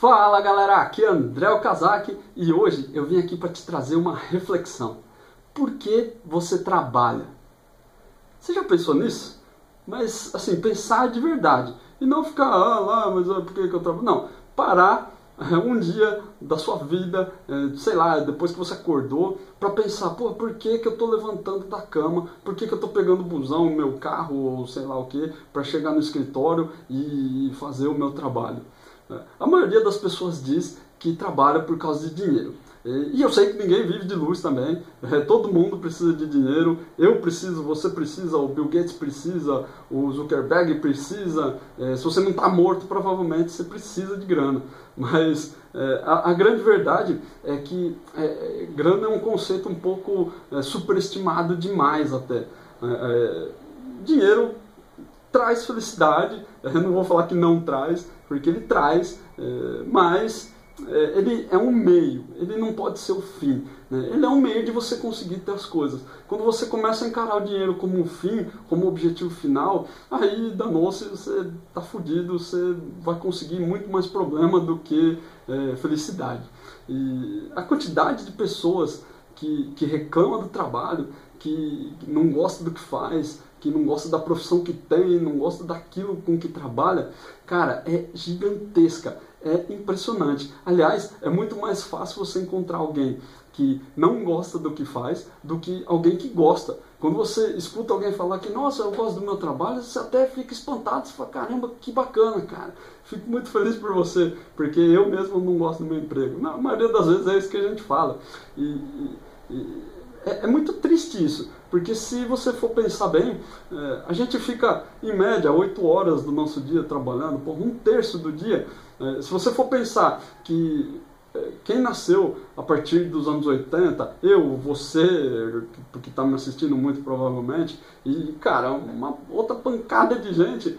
Fala galera, aqui é André Okazaki e hoje eu vim aqui para te trazer uma reflexão. Por que você trabalha? Você já pensou nisso? Mas assim, pensar de verdade e não ficar ah, lá, mas ah, por que, que eu trabalho? Não, parar é, um dia da sua vida, é, sei lá, depois que você acordou, para pensar, pô, por que, que eu estou levantando da cama? Por que, que eu estou pegando o busão, o meu carro, ou sei lá o que, para chegar no escritório e fazer o meu trabalho? É, a maioria das pessoas diz que trabalha por causa de dinheiro. E eu sei que ninguém vive de luz também. É, todo mundo precisa de dinheiro. Eu preciso, você precisa, o Bill Gates precisa, o Zuckerberg precisa. É, se você não está morto, provavelmente você precisa de grana. Mas é, a, grande verdade é que é, grana é um conceito um pouco superestimado demais até. É, dinheiro traz felicidade. Eu não vou falar que não traz, porque ele traz, mas é, ele é um meio, ele não pode ser o fim. Né? Ele é um meio de você conseguir ter as coisas. Quando você começa a encarar o dinheiro como um fim, como objetivo final, aí danou-se, você está fudido, você vai conseguir muito mais problema do que é, felicidade. E a quantidade de pessoas que, que reclama do trabalho, que não gosta do que faz, que não gosta da profissão que tem, não gosta daquilo com que trabalha, cara, é gigantesca é impressionante. Aliás, é muito mais fácil você encontrar alguém que não gosta do que faz do que alguém que gosta. Quando você escuta alguém falar que, nossa, eu gosto do meu trabalho, você até fica espantado, você fala, caramba, que bacana, cara. Fico muito feliz por você, porque eu mesmo não gosto do meu emprego. Na maioria das vezes é isso que a gente fala. E, e, e é, é, muito triste isso, porque se você for pensar bem, é, a gente fica, em média, 8 horas do nosso dia trabalhando, por um terço do dia. É, se você for pensar que é, quem nasceu a partir dos anos 80, eu, você, que está me assistindo muito provavelmente, e, cara, uma outra pancada de gente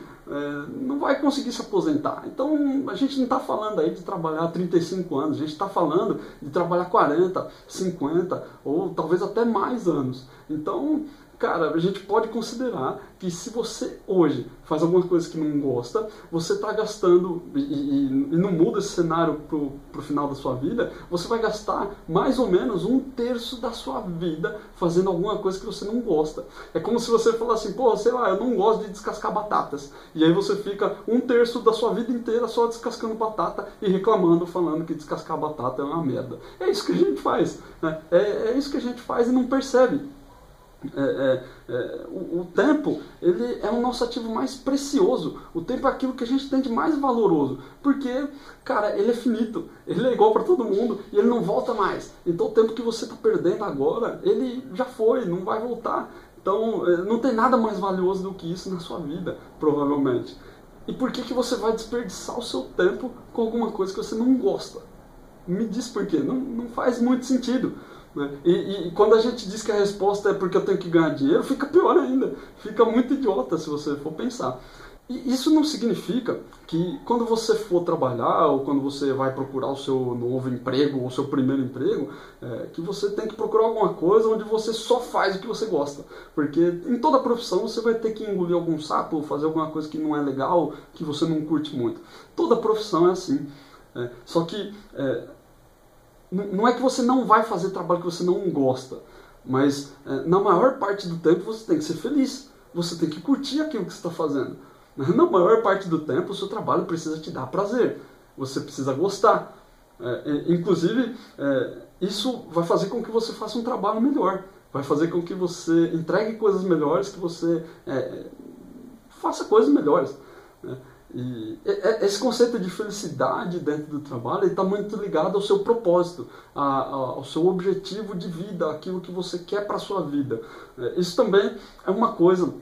não vai conseguir se aposentar. Então a gente não está falando aí de trabalhar 35 anos, a gente está falando de trabalhar 40, 50 ou talvez até mais anos. Então cara, a gente pode considerar que se você hoje faz alguma coisa que não gosta, você está gastando, e, e, e, não muda esse cenário para o final da sua vida, você vai gastar mais ou menos um terço da sua vida fazendo alguma coisa que você não gosta. É como se você falasse assim, pô, sei lá, eu não gosto de descascar batatas. E aí você fica um terço da sua vida inteira só descascando batata e reclamando, falando que descascar batata é uma merda. É isso que a gente faz. Né? É, é isso que a gente faz e não percebe. É, é, é, o, o, tempo ele é o nosso ativo mais precioso. O tempo é aquilo que a gente tem de mais valoroso. Porque, cara, ele é finito. Ele é igual para todo mundo e ele não volta mais. Então o tempo que você está perdendo agora, ele já foi, não vai voltar. Então é, não tem nada mais valioso do que isso na sua vida, provavelmente. E por que, que você vai desperdiçar o seu tempo com alguma coisa que você não gosta? Me diz por quê. Não, não faz muito sentido. Né? E, e, quando a gente diz que a resposta é porque eu tenho que ganhar dinheiro, fica pior ainda. Fica muito idiota se você for pensar. E isso não significa que quando você for trabalhar ou quando você vai procurar o seu novo emprego ou o seu primeiro emprego, é, que você tem que procurar alguma coisa onde você só faz o que você gosta. Porque em toda profissão você vai ter que engolir algum sapo fazer alguma coisa que não é legal, que você não curte muito. Toda profissão é assim. É, só que é, não é que você não vai fazer trabalho que você não gosta, mas é, na maior parte do tempo você tem que ser feliz. Você tem que curtir aquilo que você está fazendo. Na maior parte do tempo o seu trabalho precisa te dar prazer. Você precisa gostar. É, inclusive, é, isso vai fazer com que você faça um trabalho melhor. Vai fazer com que você entregue coisas melhores, que você é, faça coisas melhores. Né? E esse conceito de felicidade dentro do trabalho está muito ligado ao seu propósito, ao seu objetivo de vida, aquilo que você quer para a sua vida. É, isso também é uma coisa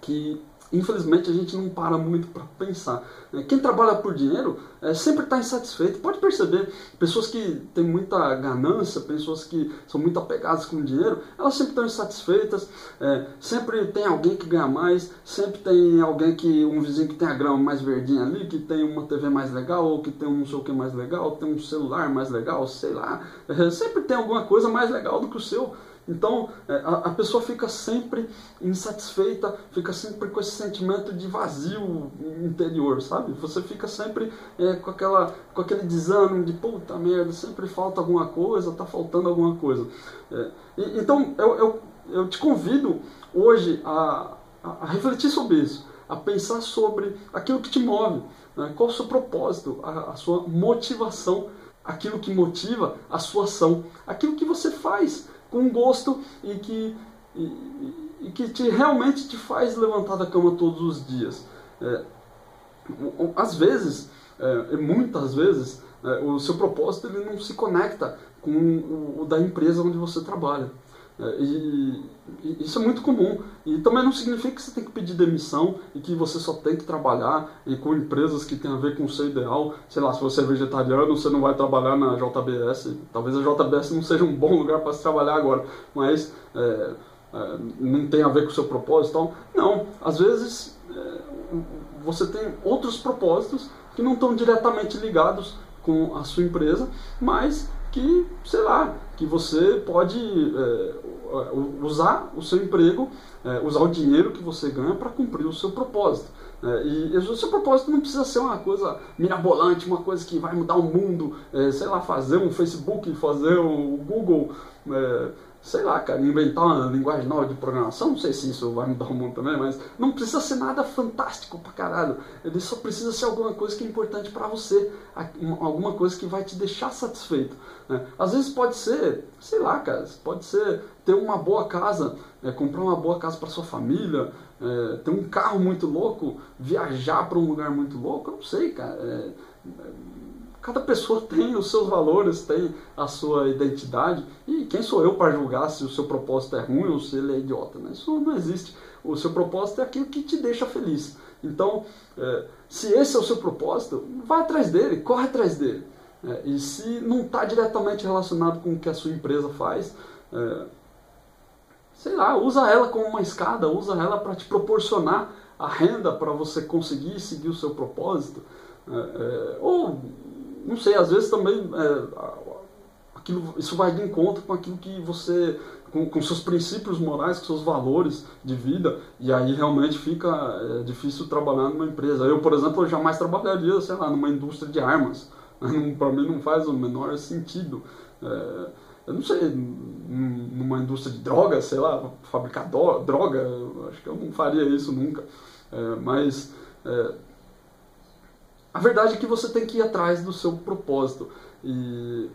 que infelizmente a gente não para muito para pensar. Né? Quem trabalha por dinheiro é, sempre está insatisfeito. Pode perceber, pessoas que têm muita ganância, pessoas que são muito apegadas com o dinheiro, elas sempre estão insatisfeitas. É, sempre tem alguém que ganha mais, sempre tem alguém que, um vizinho que tem a grama mais verdinha ali, que tem uma TV mais legal, ou que tem um não sei o que mais legal, tem um celular mais legal, sei lá. É, sempre tem alguma coisa mais legal do que o seu. Então é, a, pessoa fica sempre insatisfeita, fica sempre com esse sentimento de vazio interior, sabe? Você fica sempre é, com, aquela, com aquele desânimo de puta merda, sempre falta alguma coisa, tá faltando alguma coisa. É, e, então eu, eu, eu te convido hoje a, a, a refletir sobre isso, a pensar sobre aquilo que te move, né? qual o seu propósito, a, a sua motivação aquilo que motiva a sua ação, aquilo que você faz com gosto e que, e, e que te, realmente te faz levantar da cama todos os dias. É, às vezes, é, muitas vezes, é, o seu propósito ele não se conecta com o, o da empresa onde você trabalha. É, e, isso é muito comum. E também não significa que você tem que pedir demissão e que você só tem que trabalhar e com empresas que tem a ver com o seu ideal. Sei lá, se você é vegetariano, você não vai trabalhar na JBS. Talvez a JBS não seja um bom lugar para se trabalhar agora, mas é, é, não tem a ver com o seu propósito. Então, não, às vezes é, você tem outros propósitos que não estão diretamente ligados com a sua empresa, mas que, sei lá, que você pode é, usar o seu emprego, é, usar o dinheiro que você ganha para cumprir o seu propósito. É, e o seu propósito não precisa ser uma coisa mirabolante, uma coisa que vai mudar o mundo, é, sei lá, fazer um Facebook, fazer um Google é, sei lá, cara, inventar uma linguagem nova de programação, não sei se isso vai mudar o mundo também, mas não precisa ser nada fantástico pra caralho. Ele só precisa ser alguma coisa que é importante para você, alguma coisa que vai te deixar satisfeito. Né? Às vezes pode ser, sei lá, cara, pode ser ter uma boa casa, é, comprar uma boa casa para sua família, é, ter um carro muito louco, viajar para um lugar muito louco, eu não sei, cara. É, Cada pessoa tem os seus valores, tem a sua identidade. E quem sou eu para julgar se o seu propósito é ruim ou se ele é idiota? Né? Isso não existe. O seu propósito é aquilo que te deixa feliz. Então, é, se esse é o seu propósito, vai atrás dele, corre atrás dele. É, e se não está diretamente relacionado com o que a sua empresa faz, é, sei lá, usa ela como uma escada, usa ela para te proporcionar a renda para você conseguir seguir o seu propósito. Ou não sei, às vezes também é, aquilo, isso vai de encontro com aquilo que você, com, com, seus princípios morais, com seus valores de vida, e aí realmente fica é, difícil trabalhar numa empresa. Eu, por exemplo, eu jamais trabalharia, sei lá, numa indústria de armas. Para mim não faz o menor sentido. É, eu não sei, numa indústria de drogas, sei lá, fabricar droga, acho que eu não faria isso nunca. É, mas é, a verdade é que você tem que ir atrás do seu propósito. E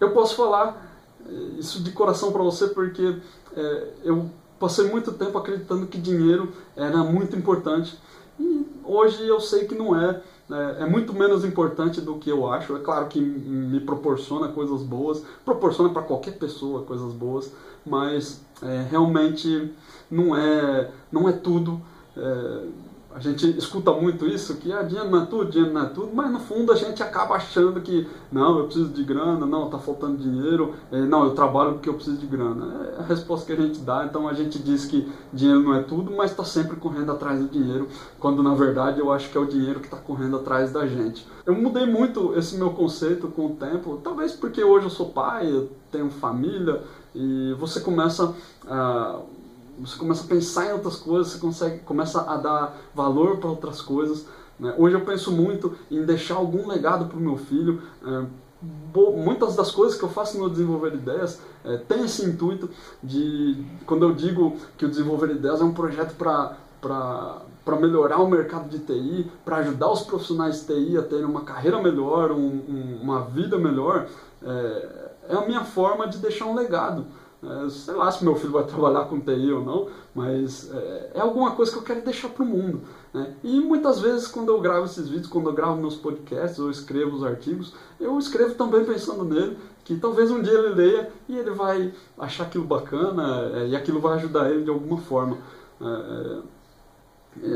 eu posso falar eh, isso de coração para você porque é, eu passei muito tempo acreditando que dinheiro era muito importante. E hoje eu sei que não é. Né? É muito menos importante do que eu acho. É claro que me proporciona coisas boas, proporciona para qualquer pessoa coisas boas, mas é, realmente não é, não é tudo. É, a gente escuta muito isso, que ah, dinheiro não é tudo, dinheiro não é tudo, mas no fundo a gente acaba achando que não, eu preciso de grana, não, está faltando dinheiro, é, não, eu trabalho porque eu preciso de grana. É a resposta que a gente dá, então a gente diz que dinheiro não é tudo, mas está sempre correndo atrás do dinheiro, quando na verdade eu acho que é o dinheiro que está correndo atrás da gente. Eu mudei muito esse meu conceito com o tempo, talvez porque hoje eu sou pai, eu tenho família, e você começa a você começa a pensar em outras coisas, você consegue, começa a dar valor para outras coisas. Né? Hoje eu penso muito em deixar algum legado para o meu filho. É, muitas das coisas que eu faço no desenvolver ideias é, tem esse intuito de quando eu digo que o desenvolver ideias é um projeto para para melhorar o mercado de TI, para ajudar os profissionais de TI a terem uma carreira melhor, um, um, uma vida melhor, é, é a minha forma de deixar um legado. É, sei lá se meu filho vai trabalhar com TI ou não, mas é, é alguma coisa que eu quero deixar para o mundo. Né? E muitas vezes, quando eu gravo esses vídeos, quando eu gravo meus podcasts, ou escrevo os artigos, eu escrevo também pensando nele, que talvez um dia ele leia e ele vai achar aquilo bacana é, e aquilo vai ajudar ele de alguma forma.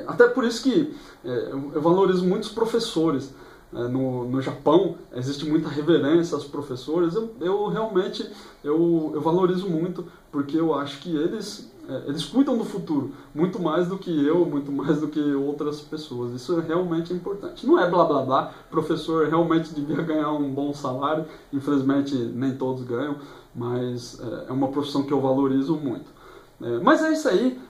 Até por isso que eu valorizo muitos professores. É, no, no Japão existe muita reverência aos professores. Eu, eu realmente eu, eu valorizo muito porque eu acho que eles é, eles cuidam do futuro muito mais do que eu, muito mais do que outras pessoas. Isso é realmente importante. Não é blá blá blá. Professor realmente devia ganhar um bom salário. Infelizmente nem todos ganham, mas é, é uma profissão que eu valorizo muito. É, mas é isso aí,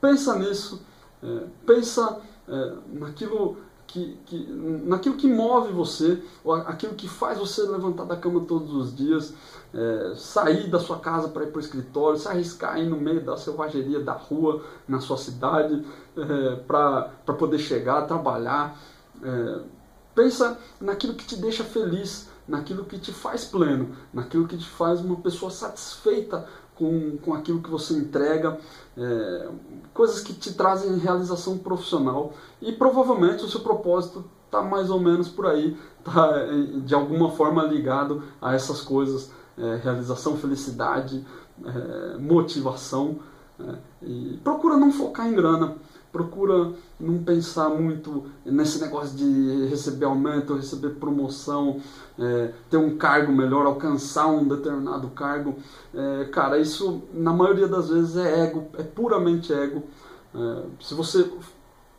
pensa nisso, é, pensa é, naquilo que, que, naquilo que move você, aquilo que faz você levantar da cama todos os dias, é, sair da sua casa para ir para o escritório, se arriscar aí no meio da selvageria da rua, na sua cidade, é, para poder chegar, trabalhar. É, pensa naquilo que te deixa feliz, naquilo que te faz pleno, naquilo que te faz uma pessoa satisfeita com, com aquilo que você entrega, é, coisas que te trazem realização profissional e provavelmente o seu propósito está mais ou menos por aí, está de alguma forma ligado a essas coisas, é, realização, felicidade, é, motivação. É, e procura não focar em grana, procura não pensar muito nesse negócio de receber aumento, receber promoção, é, ter um cargo melhor, alcançar um determinado cargo. É, cara, isso na maioria das vezes é ego, é puramente ego. É, se você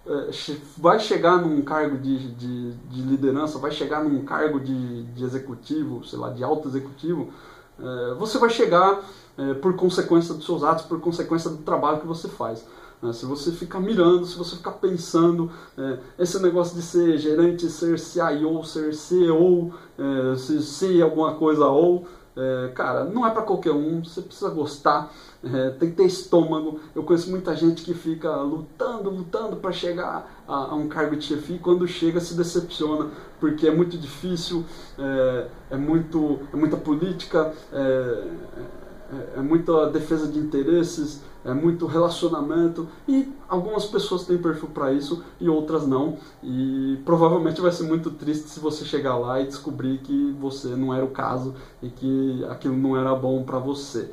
é, vai chegar num cargo de, de, de, liderança, vai chegar num cargo de, de executivo, sei lá, de alto executivo, é, você vai chegar é, por consequência dos seus atos, por consequência do trabalho que você faz. Né? Se você ficar mirando, se você ficar pensando, é, esse negócio de ser gerente, ser CIO, ser CEO, é, se ser alguma coisa ou, é, cara, não é para qualquer um, você precisa gostar, é, tem que ter estômago. Eu conheço muita gente que fica lutando, lutando para chegar a, a, um cargo de chefia e quando chega se decepciona, porque é muito difícil, é, é muito, é muita política, é, é, é muita defesa de interesses, é muito relacionamento e algumas pessoas têm perfil para isso e outras não. E provavelmente vai ser muito triste se você chegar lá e descobrir que você não era o caso e que aquilo não era bom para você.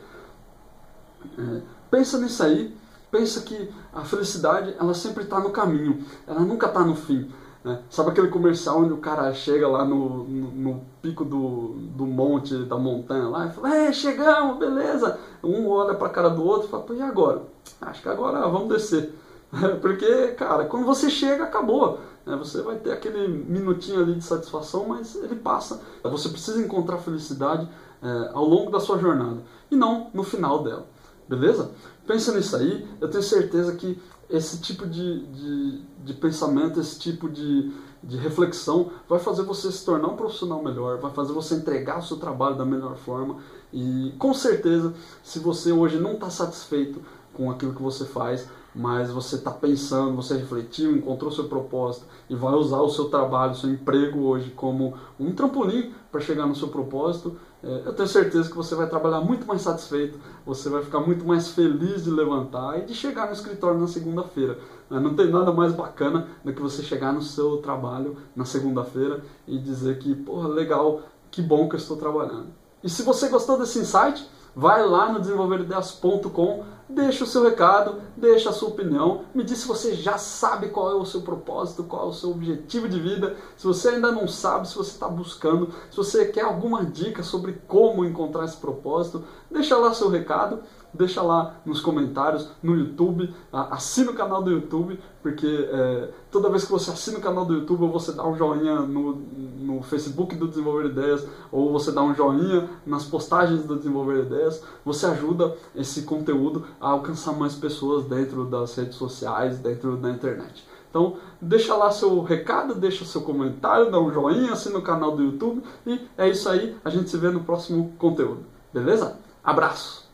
É, pensa nisso aí, pensa que a felicidade ela sempre está no caminho, ela nunca está no fim. Né? Sabe aquele comercial onde o cara chega lá no, no, no, pico do, do monte, da montanha lá, e fala, é, chegamos, beleza. Um olha para a cara do outro e fala, e agora? Acho que agora vamos descer. Porque, cara, quando você chega, acabou. Né? Você vai ter aquele minutinho ali de satisfação, mas ele passa. Você precisa encontrar felicidade é, ao longo da sua jornada e não no final dela. Beleza? Pensa nisso aí, eu tenho certeza que esse tipo de, de, de pensamento, esse tipo de, de reflexão vai fazer você se tornar um profissional melhor, vai fazer você entregar o seu trabalho da melhor forma. E com certeza, se você hoje não está satisfeito com aquilo que você faz, mas você está pensando, você refletiu, encontrou seu propósito e vai usar o seu trabalho, seu emprego hoje como um trampolim para chegar no seu propósito, eu tenho certeza que você vai trabalhar muito mais satisfeito, você vai ficar muito mais feliz de levantar e de chegar no escritório na segunda-feira. Né? Não tem nada mais bacana do que você chegar no seu trabalho na segunda-feira e dizer que, porra, legal, que bom que eu estou trabalhando. E se você gostou desse insight, vai lá no desenvolverideias.com, deixa o seu recado, deixa a sua opinião, me diz se você já sabe qual é o seu propósito, qual é o seu objetivo de vida, se você ainda não sabe, se você está buscando, se você quer alguma dica sobre como encontrar esse propósito, deixa lá seu recado deixa lá nos comentários, no YouTube, assina o canal do YouTube, porque é, toda vez que você assina o canal do YouTube, ou você dá um joinha no, no Facebook do Desenvolver Ideias, ou você dá um joinha nas postagens do Desenvolver Ideias, você ajuda esse conteúdo a alcançar mais pessoas dentro das redes sociais, dentro da internet. Então, deixa lá seu recado, deixa seu comentário, dá um joinha, assina o canal do YouTube e é isso aí. A gente se vê no próximo conteúdo. Beleza? Abraço!